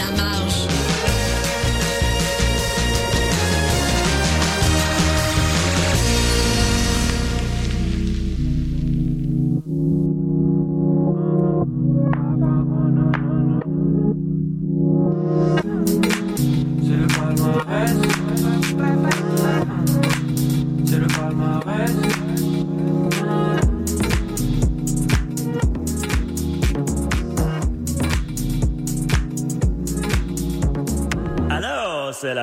la marge.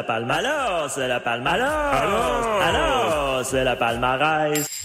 La palme, alors, c'est la palme, alors, alors, c'est la palmarès.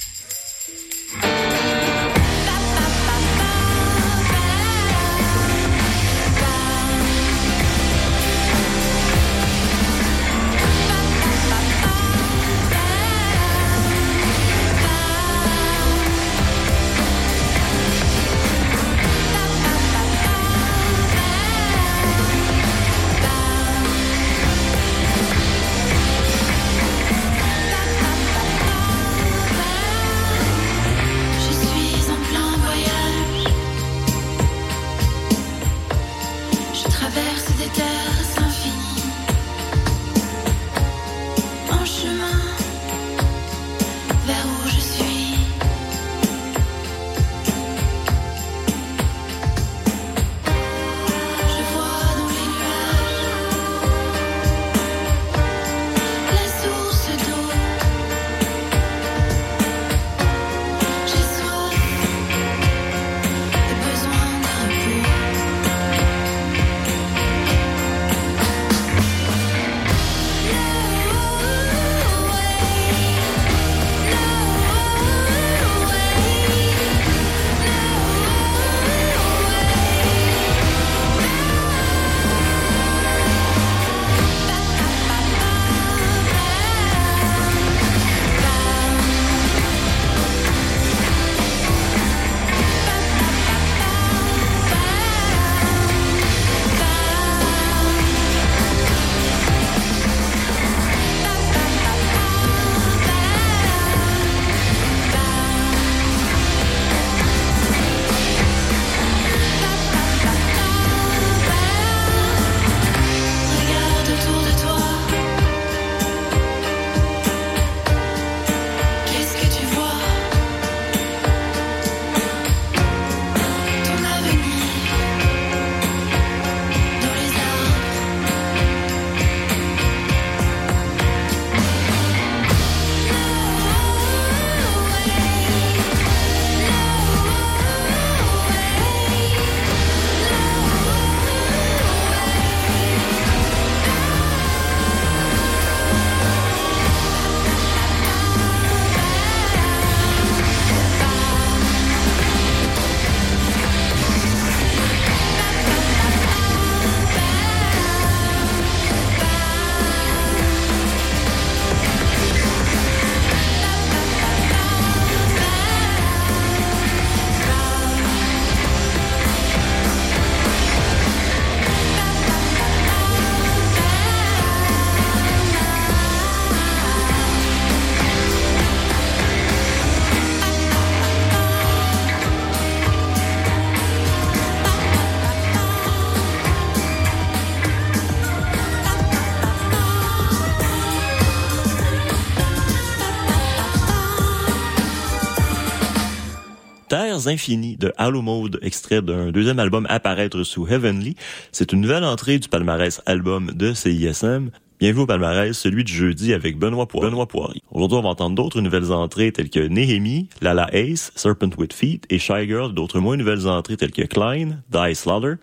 Terres infinies de Halo Mode, extrait d'un deuxième album à sous Heavenly. C'est une nouvelle entrée du palmarès album de CISM. Bienvenue au palmarès, celui du jeudi avec Benoît, Poirier. Benoît Poirier. Aujourd'hui, on va entendre d'autres nouvelles entrées telles que Nehemi, Lala Ace, Serpent with Feet et Shy Girl, d'autres moins nouvelles entrées telles que Klein, Die Slaughter,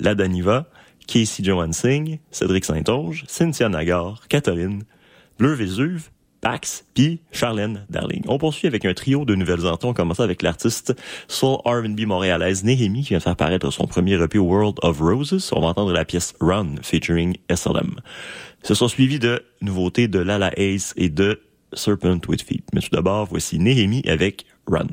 La Daniva, Casey Johan Singh, Cédric Saint-Onge, Cynthia Nagar, Catherine, Bleu Vésuve, Pax, puis Charlène Darling. On poursuit avec un trio de nouvelles entrées. On commence avec l'artiste soul R&B montréalaise Nehemi qui vient de faire paraître son premier EP World of Roses. On va entendre la pièce Run featuring SLM. Ce sont suivis de nouveautés de Lala Ace et de Serpent with Feet. Mais tout d'abord, voici Nehemi avec. Run,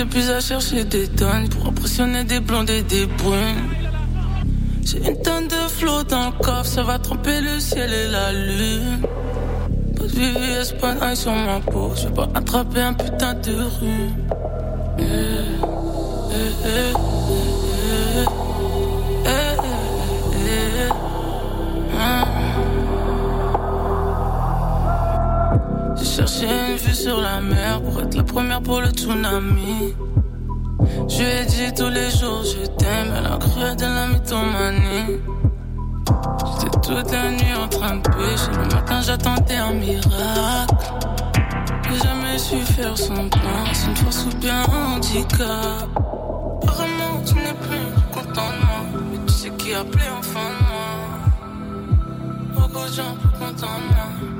j'ai plus à chercher des tonnes pour impressionner des blondes et des brunes. J'ai une tonne de flots dans le coffre, ça va tromper le ciel et la lune. Pas de VVS, pas sur ma peau, je vais pas attraper un putain de rue. Eh, eh, eh, J'ai une vue sur la mer pour être la première pour le tsunami. Je lui ai dit tous les jours je t'aime, elle a cru de la mythomanie. J'étais toute la nuit en train de pêcher, le matin j'attendais un miracle. J'ai jamais su faire son plan, c'est une force ou bien un handicap. Apparemment tu n'es plus content de moi, mais tu sais qui a appelé en fin de mois. Beaucoup de gens plus contents de moi.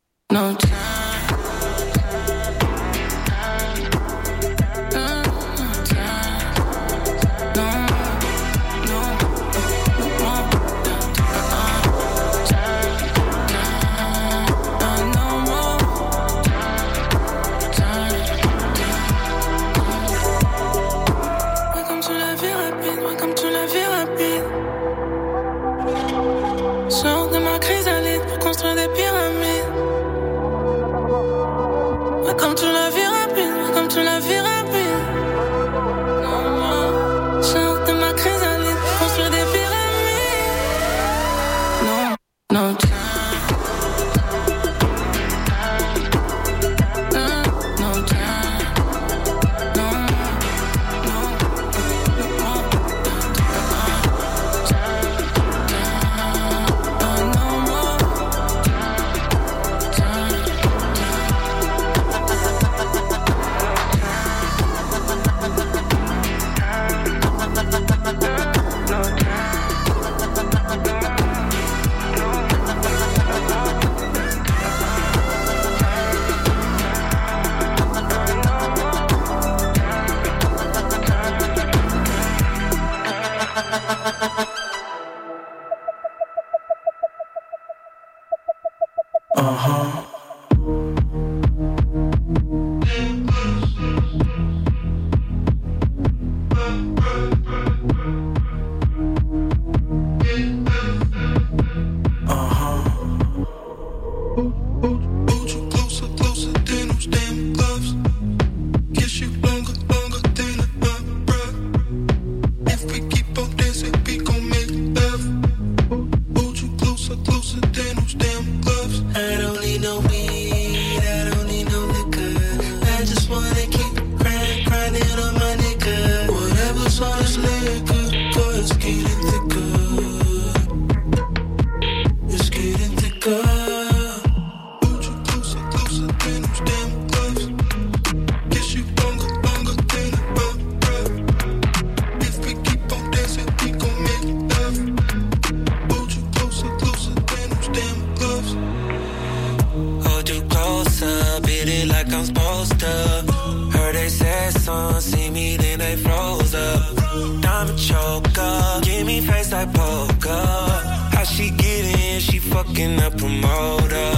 fucking a promoter.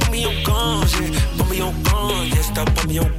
Put me on guns, yeah. Put me on guns, yeah. Stop, put me on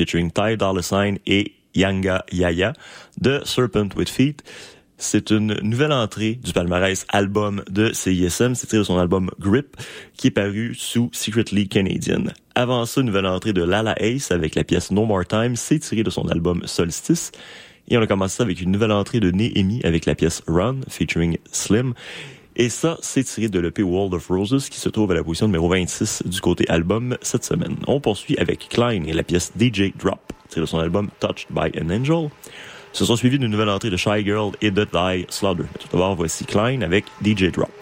featuring Ty Dolla Sign et Yanga Yaya de Serpent with Feet. C'est une nouvelle entrée du palmarès album de CISM. C'est tiré de son album Grip, qui est paru sous Secretly Canadian. Avant ça, une nouvelle entrée de Lala Ace avec la pièce No More Time. C'est tiré de son album Solstice. Et on a commencé avec une nouvelle entrée de Néhémie avec la pièce Run, featuring Slim. Et ça, c'est tiré de l'EP World of Roses qui se trouve à la position numéro 26 du côté album cette semaine. On poursuit avec Klein et la pièce DJ Drop, tirée de son album Touched by an Angel. Ce sont suivis d'une nouvelle entrée de Shy Girl et de Die Slaughter. Tout d'abord, voici Klein avec DJ Drop.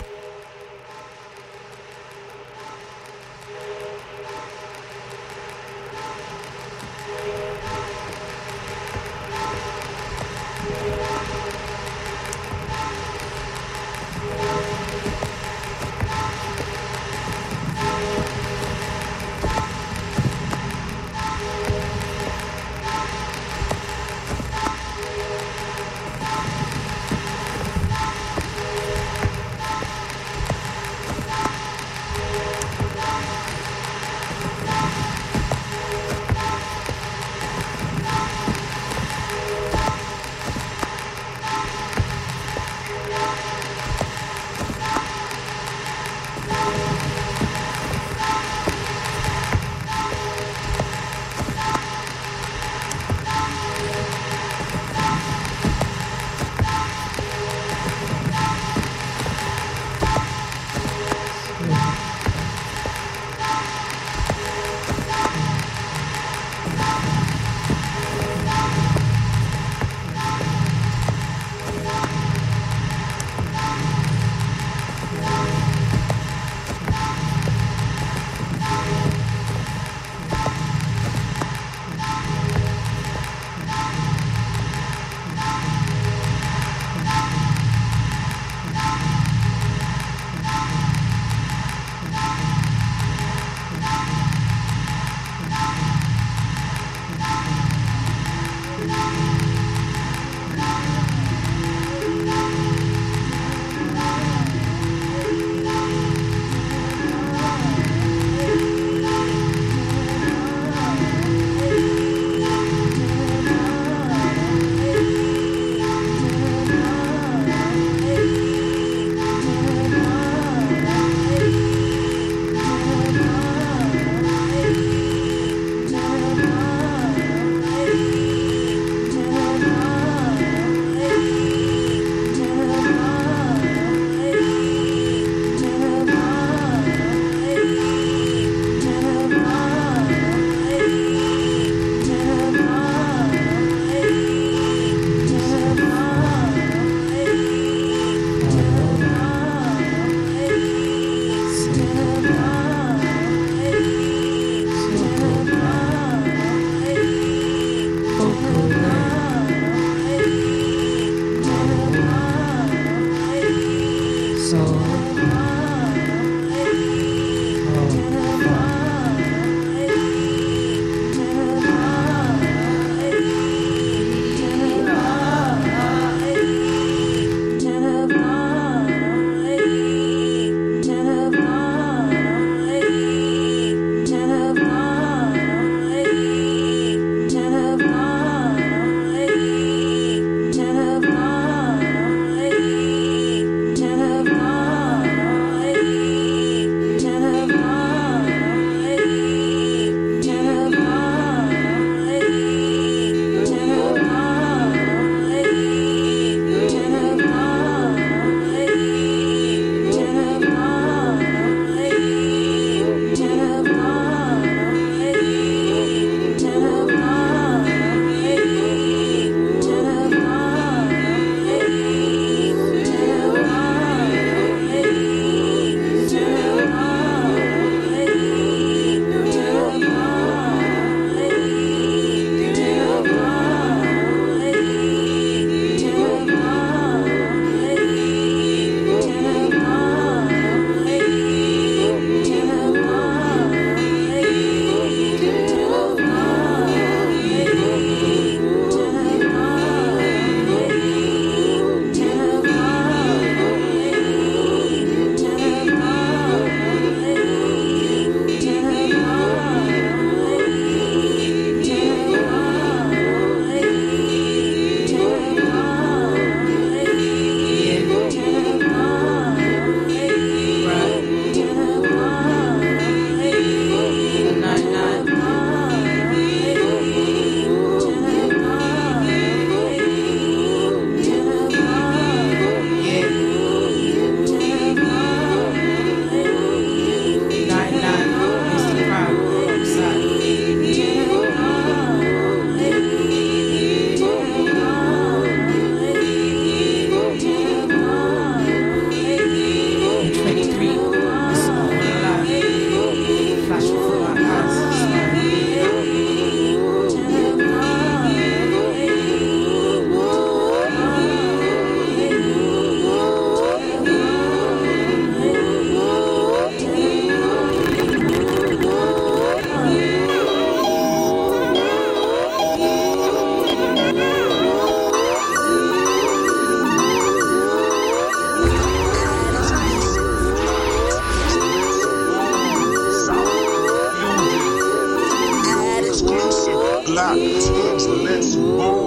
Ooh.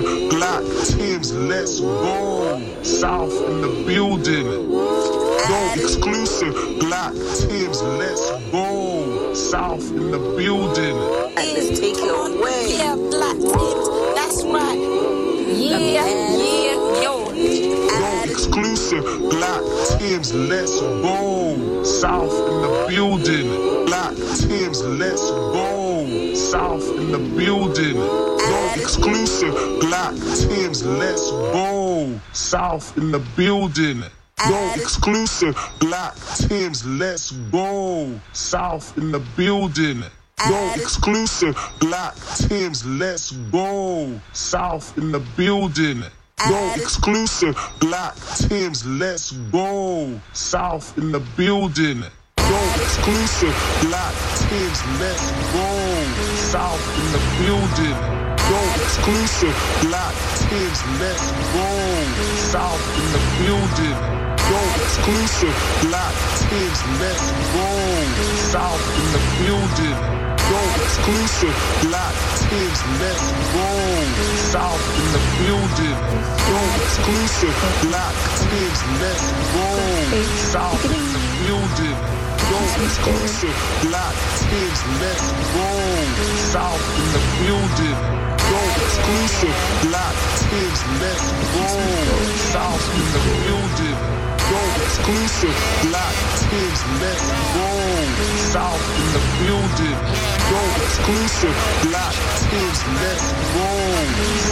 Black Tim's let's go south in the building. No exclusive black Tim's let's go south in the building. Tim's let's go south in the building. Black Tim's let's go south in the building. No exclusive black Tim's let's go south in the building. No exclusive black Tim's let's go south in the building. No exclusive black Tim's let's go south in the building. No exclusive black Tim's let's go south in the building. No exclusive black Tim's let's go south in the building. No exclusive black Tim's let's go south in the building. No exclusive black Tim's let's go south in the building. No exclusive black Tim's let's go south in the building. No exclusive black Tim's let's go south in the building. No exclusive black Tim's let's go south in the building. Exclusive black Tim's let's go south in the building. Exclusive black Tim's let's go south in the building. No exclusive black Tim's let's go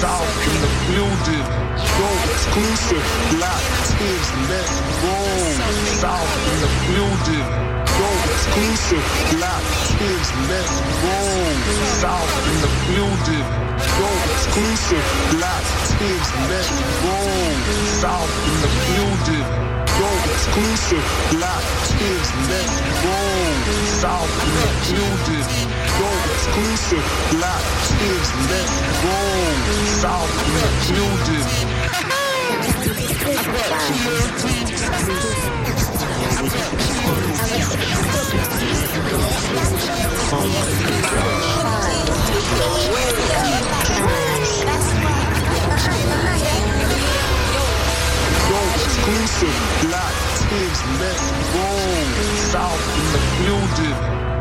south in the building. No exclusive black Tim's let's go south in the building. No exclusive black Tim's let's go south in the building. No exclusive black Tim's let's go south in the building exclusive black kids. Let's roll. South Building. Go exclusive black kids. Let's roll. South Building. Oh my gosh exclusive black Tim's let's go south in the building.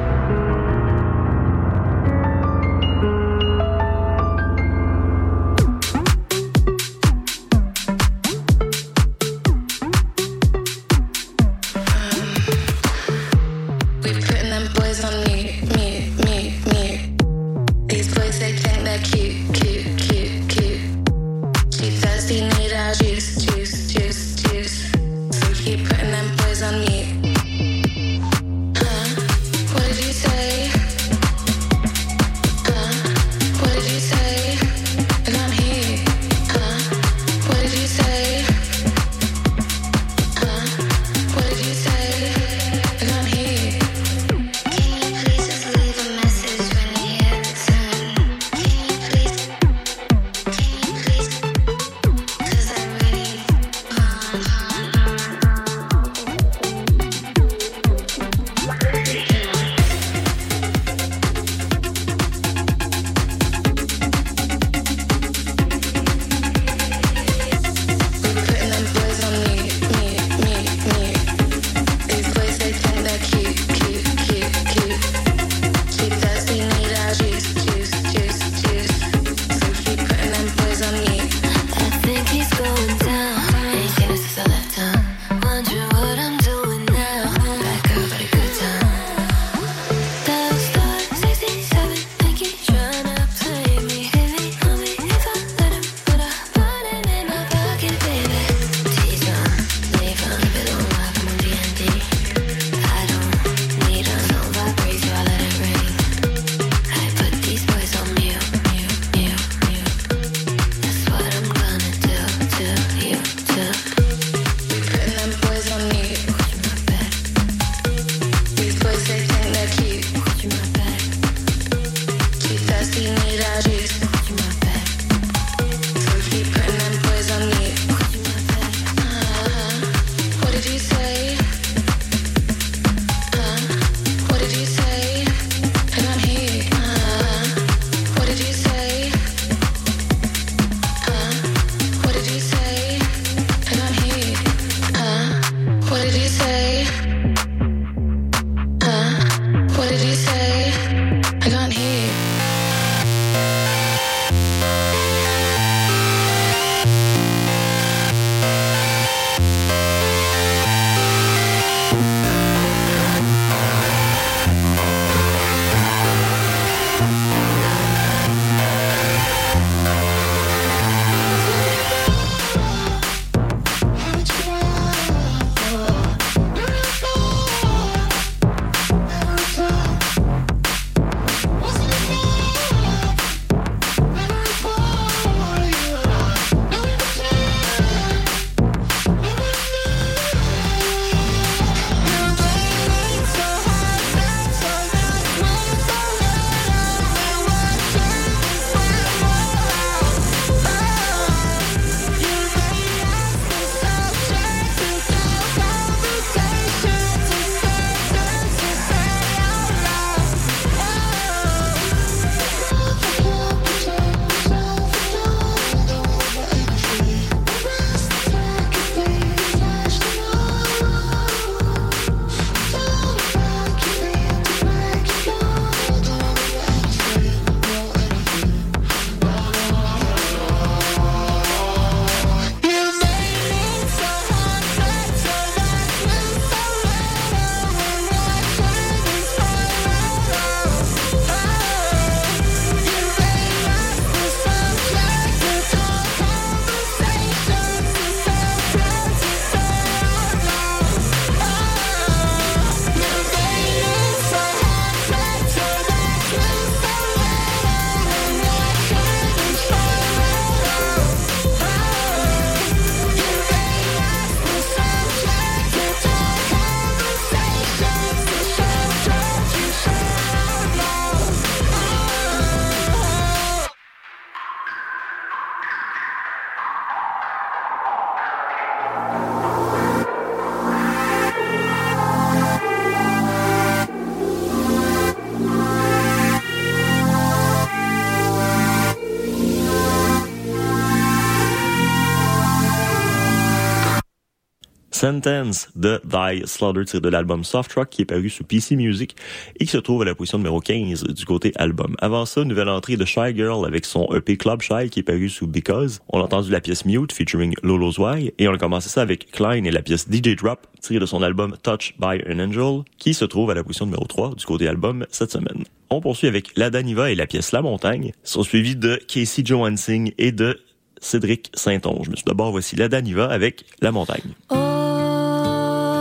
Sentence de Die Slaughter tiré de l'album Soft Rock qui est paru sous PC Music et qui se trouve à la position numéro 15 du côté album. Avant ça, nouvelle entrée de Shy Girl avec son EP Club Shy qui est paru sous Because. On a entendu la pièce Mute featuring Lolo's Why et on a commencé ça avec Klein et la pièce DJ Drop tirée de son album Touch by an Angel qui se trouve à la position numéro 3 du côté album cette semaine. On poursuit avec La Daniva et la pièce La Montagne, sont suivis de Casey Johansing et de Cédric Saint-Onge. Mais tout d'abord, voici La Daniva avec La Montagne.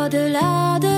Au-delà de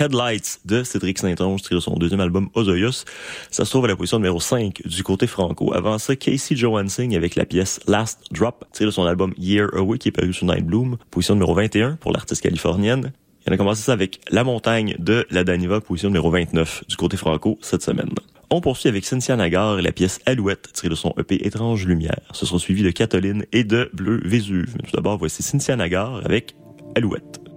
Headlights de Cédric Saint-Onge, tiré de son deuxième album Ozoios. Ça se trouve à la position numéro 5 du côté franco. Avant ça, Casey Johansing avec la pièce Last Drop, tiré de son album Year Away qui est paru sur Night Bloom, position numéro 21 pour l'artiste californienne. Il a commencé ça avec La Montagne de La Daniva, position numéro 29 du côté franco cette semaine. On poursuit avec Cynthia Nagar et la pièce Alouette, tirée de son EP Étrange Lumière. Ce sera suivi de Catoline et de Bleu Vésuve. Mais tout d'abord, voici Cynthia Nagar avec Alouette.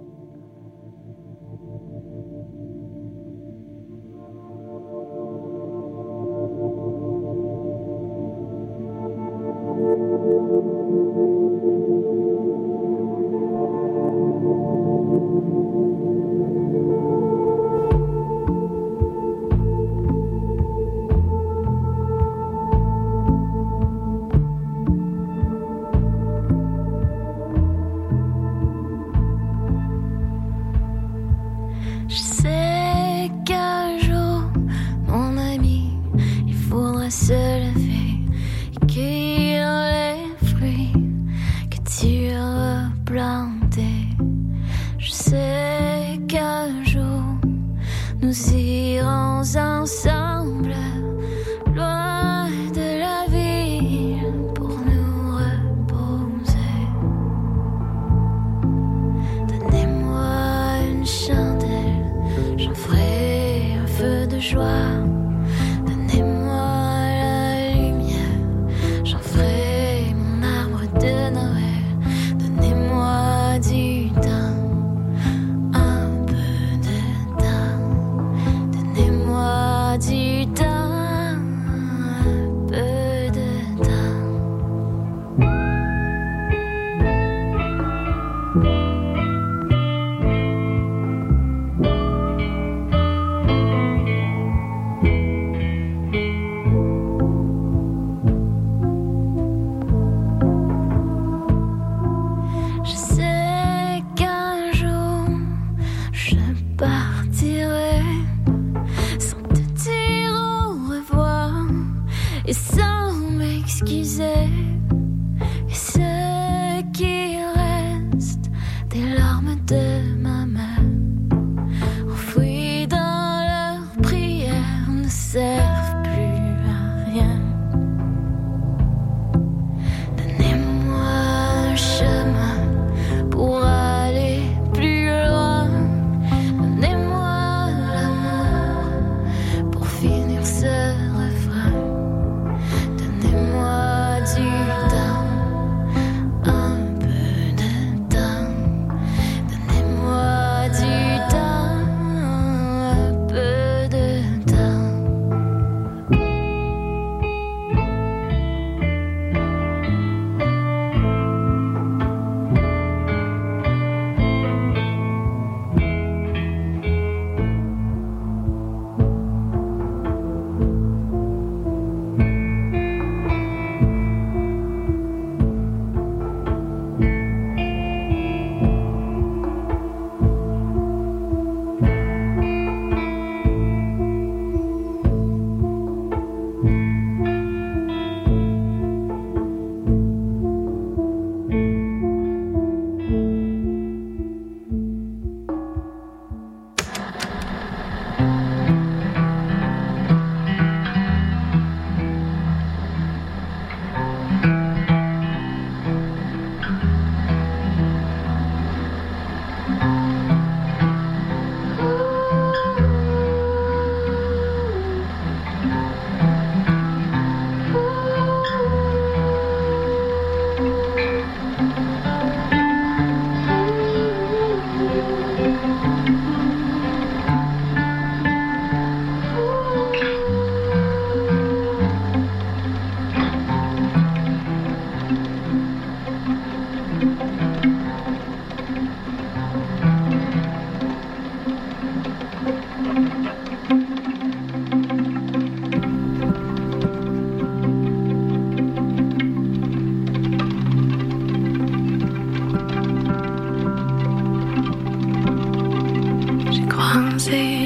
see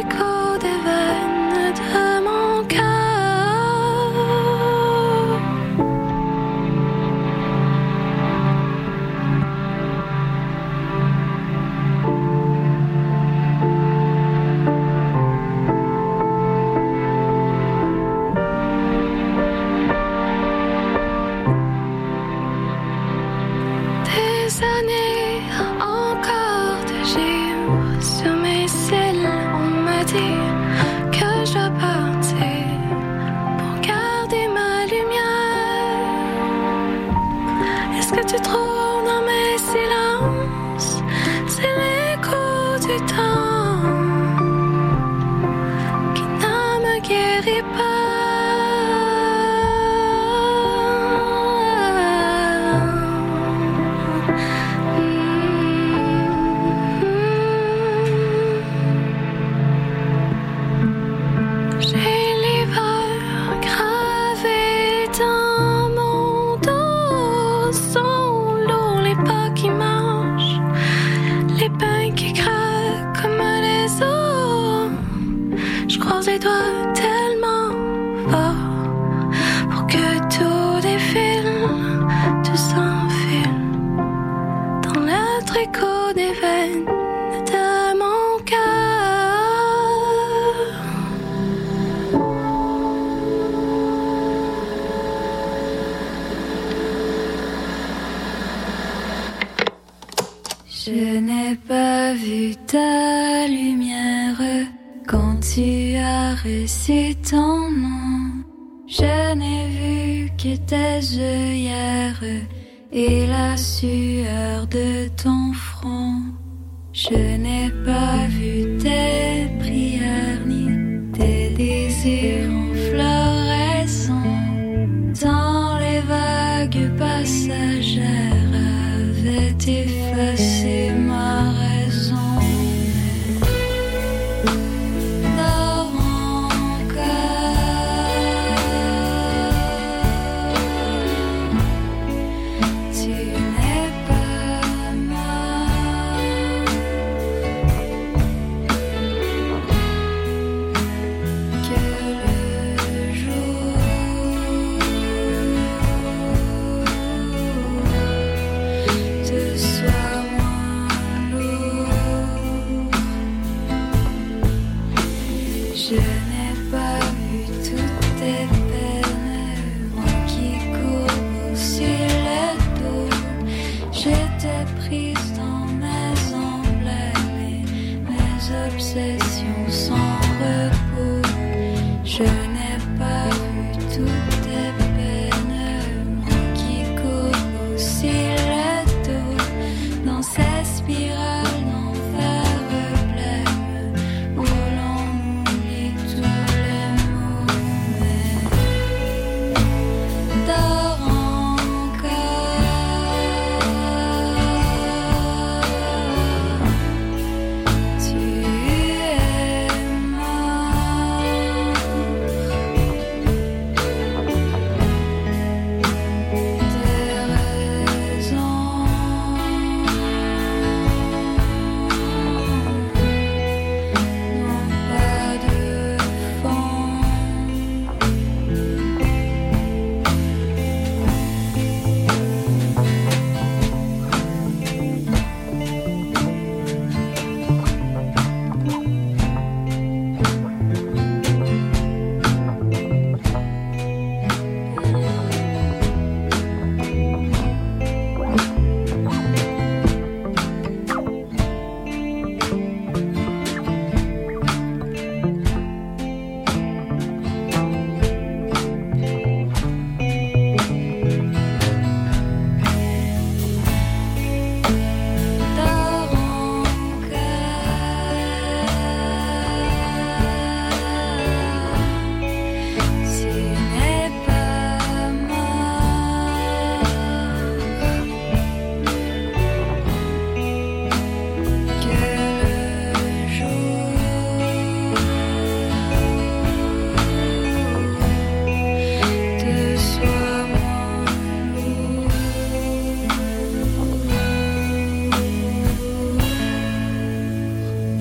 I call et la sueur de ton front. Je n'ai pas vu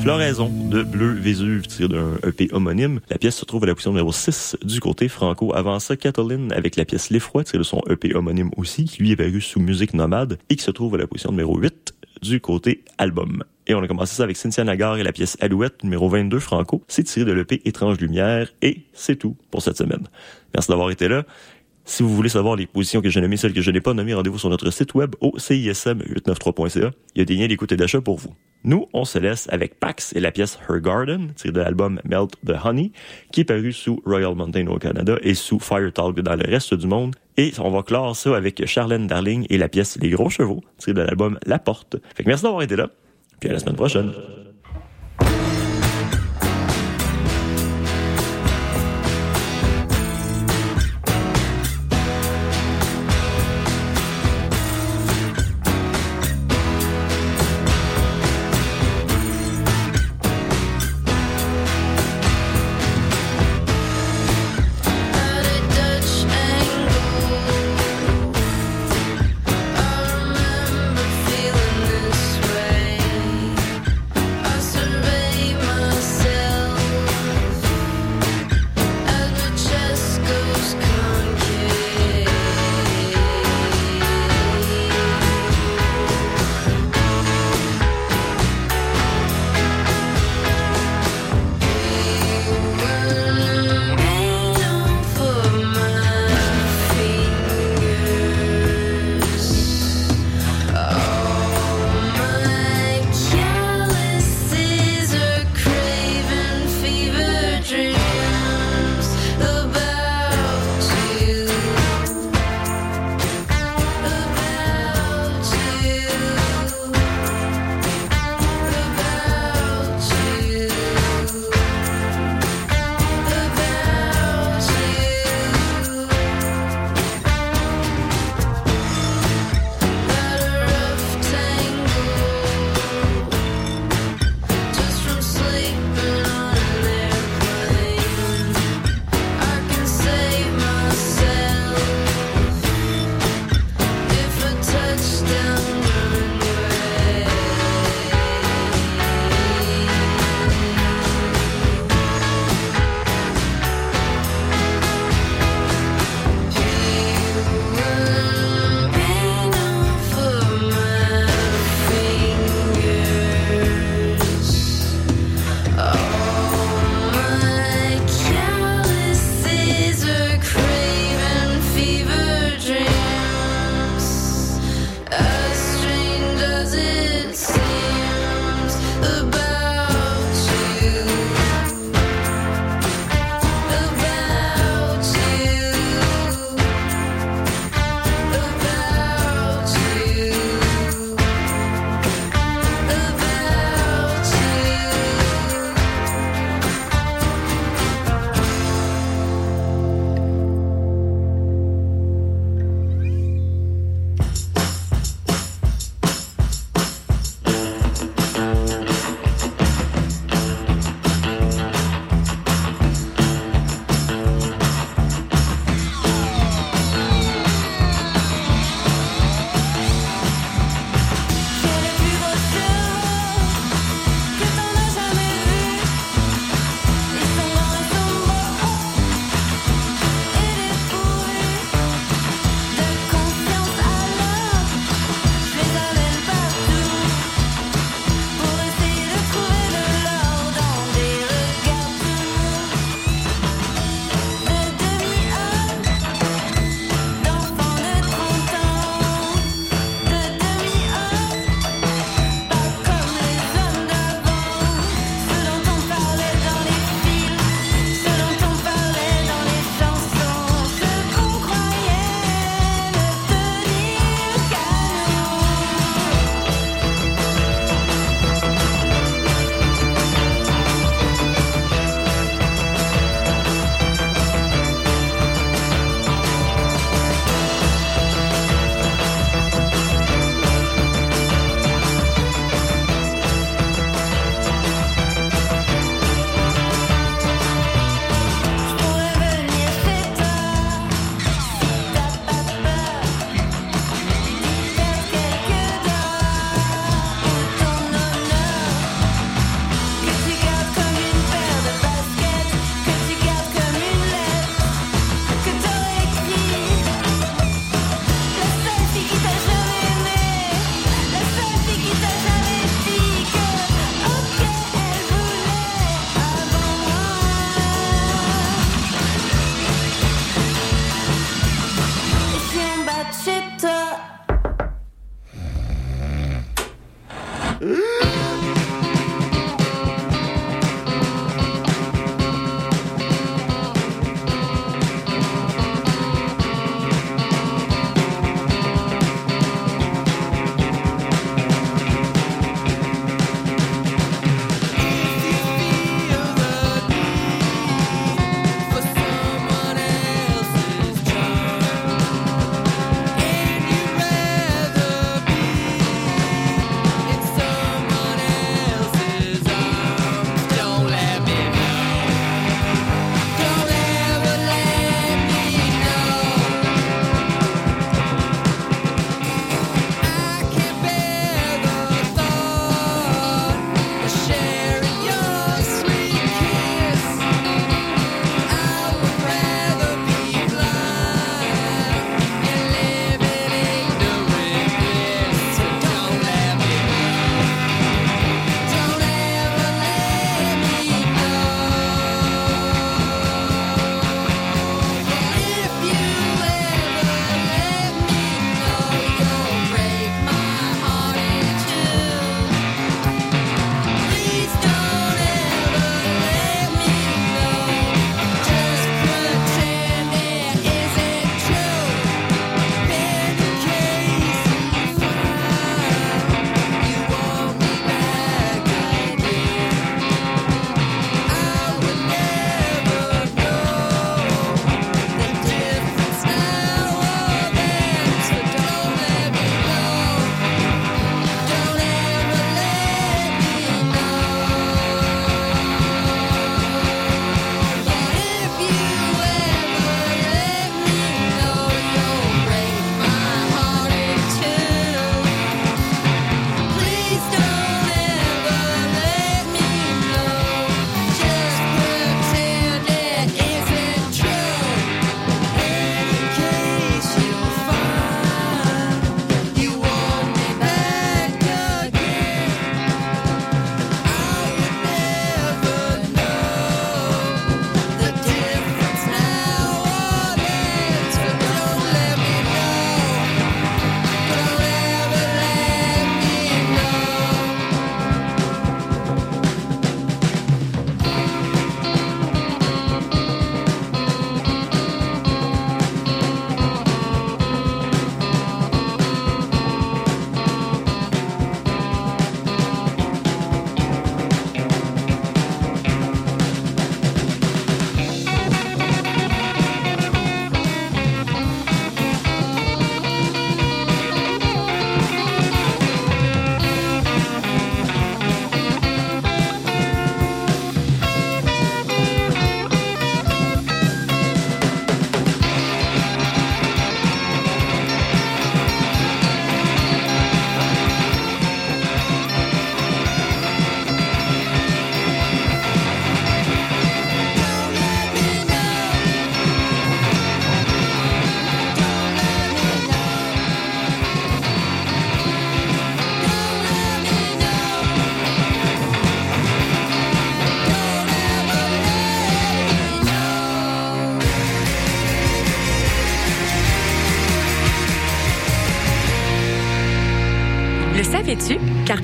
Floraison de Bleu Vésuve tiré d'un EP homonyme. La pièce se trouve à la position numéro 6 du côté franco. Avant ça, Cataline avec la pièce L'Effroi tiré de son EP homonyme aussi, qui lui est paru sous Musique Nomade et qui se trouve à la position numéro 8 du côté album. Et on a commencé ça avec Cynthia Nagar et la pièce Alouette numéro 22 franco. C'est tiré de l'EP Étrange Lumière et c'est tout pour cette semaine. Merci d'avoir été là. Si vous voulez savoir les positions que j'ai nommées, celles que je n'ai pas nommées, rendez-vous sur notre site web au CISM893.ca. Il y a des liens d'écoute et d'achat pour vous. Nous, on se laisse avec Pax et la pièce Her Garden, tirée de l'album Melt the Honey, qui est paru sous Royal Mountain au Canada et sous Fire Talk dans le reste du monde. Et on va clore ça avec Charlène Darling et la pièce Les Gros Chevaux, tirée de l'album La Porte. Fait que merci d'avoir été là, puis à la semaine prochaine.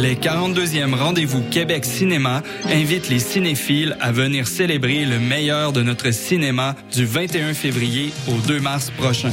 Les 42e rendez-vous Québec Cinéma invitent les cinéphiles à venir célébrer le meilleur de notre cinéma du 21 février au 2 mars prochain.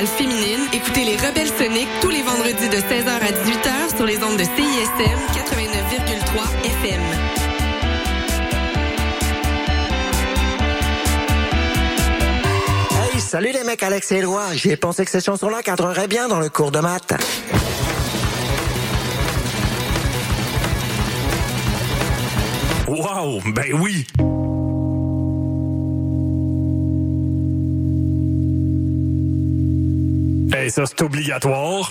musicale féminine, écoutez les Rebelles Soniques tous les vendredis de 16h à 18h sur les ondes de CISM 89,3 FM. Hey, salut les mecs, Alex et Éloi. J'ai pensé que cette chanson-là cadrerait bien dans le cours de maths. Wow, ben oui. Hey, ça c'est obligatoire.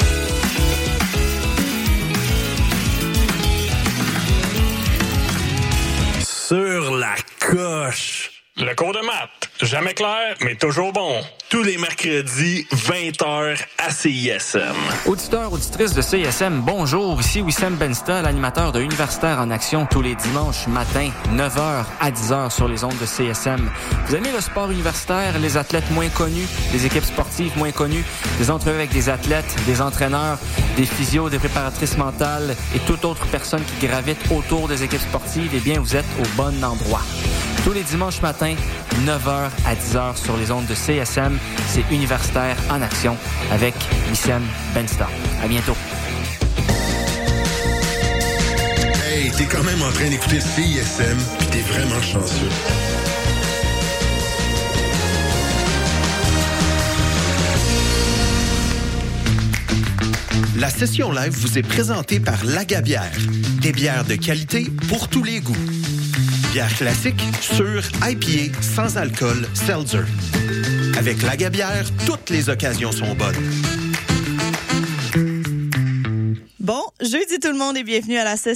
Sur la coche. Le cours de maths. Jamais clair, mais toujours bon. Tous les mercredis, 20h à CISM. Auditeurs, auditrices de CISM, bonjour. Ici Wissem Bensta, l'animateur de Universitaire en Action tous les dimanches matin, 9h à 10h sur les ondes de CSM. Vous aimez le sport universitaire, les athlètes moins connus, les équipes sportives moins connues, des entrevues avec des athlètes, des entraîneurs, des physios, des préparatrices mentales et toute autre personne qui gravite autour des équipes sportives, eh bien, vous êtes au bon endroit. Tous les dimanches matins, 9h à 10h sur les ondes de CSM. C'est Universitaire en action avec Wissem Benstar. À bientôt. Hey, t'es quand même en train d'écouter CISM, puis t'es vraiment chanceux. La session live vous est présentée par Lagabière. Des bières de qualité pour tous les goûts. Bière classique, sûre, IPA, sans alcool, seltzer. Avec Lagabière, toutes les occasions sont bonnes. Bon, jeudi tout le monde et bienvenue à la session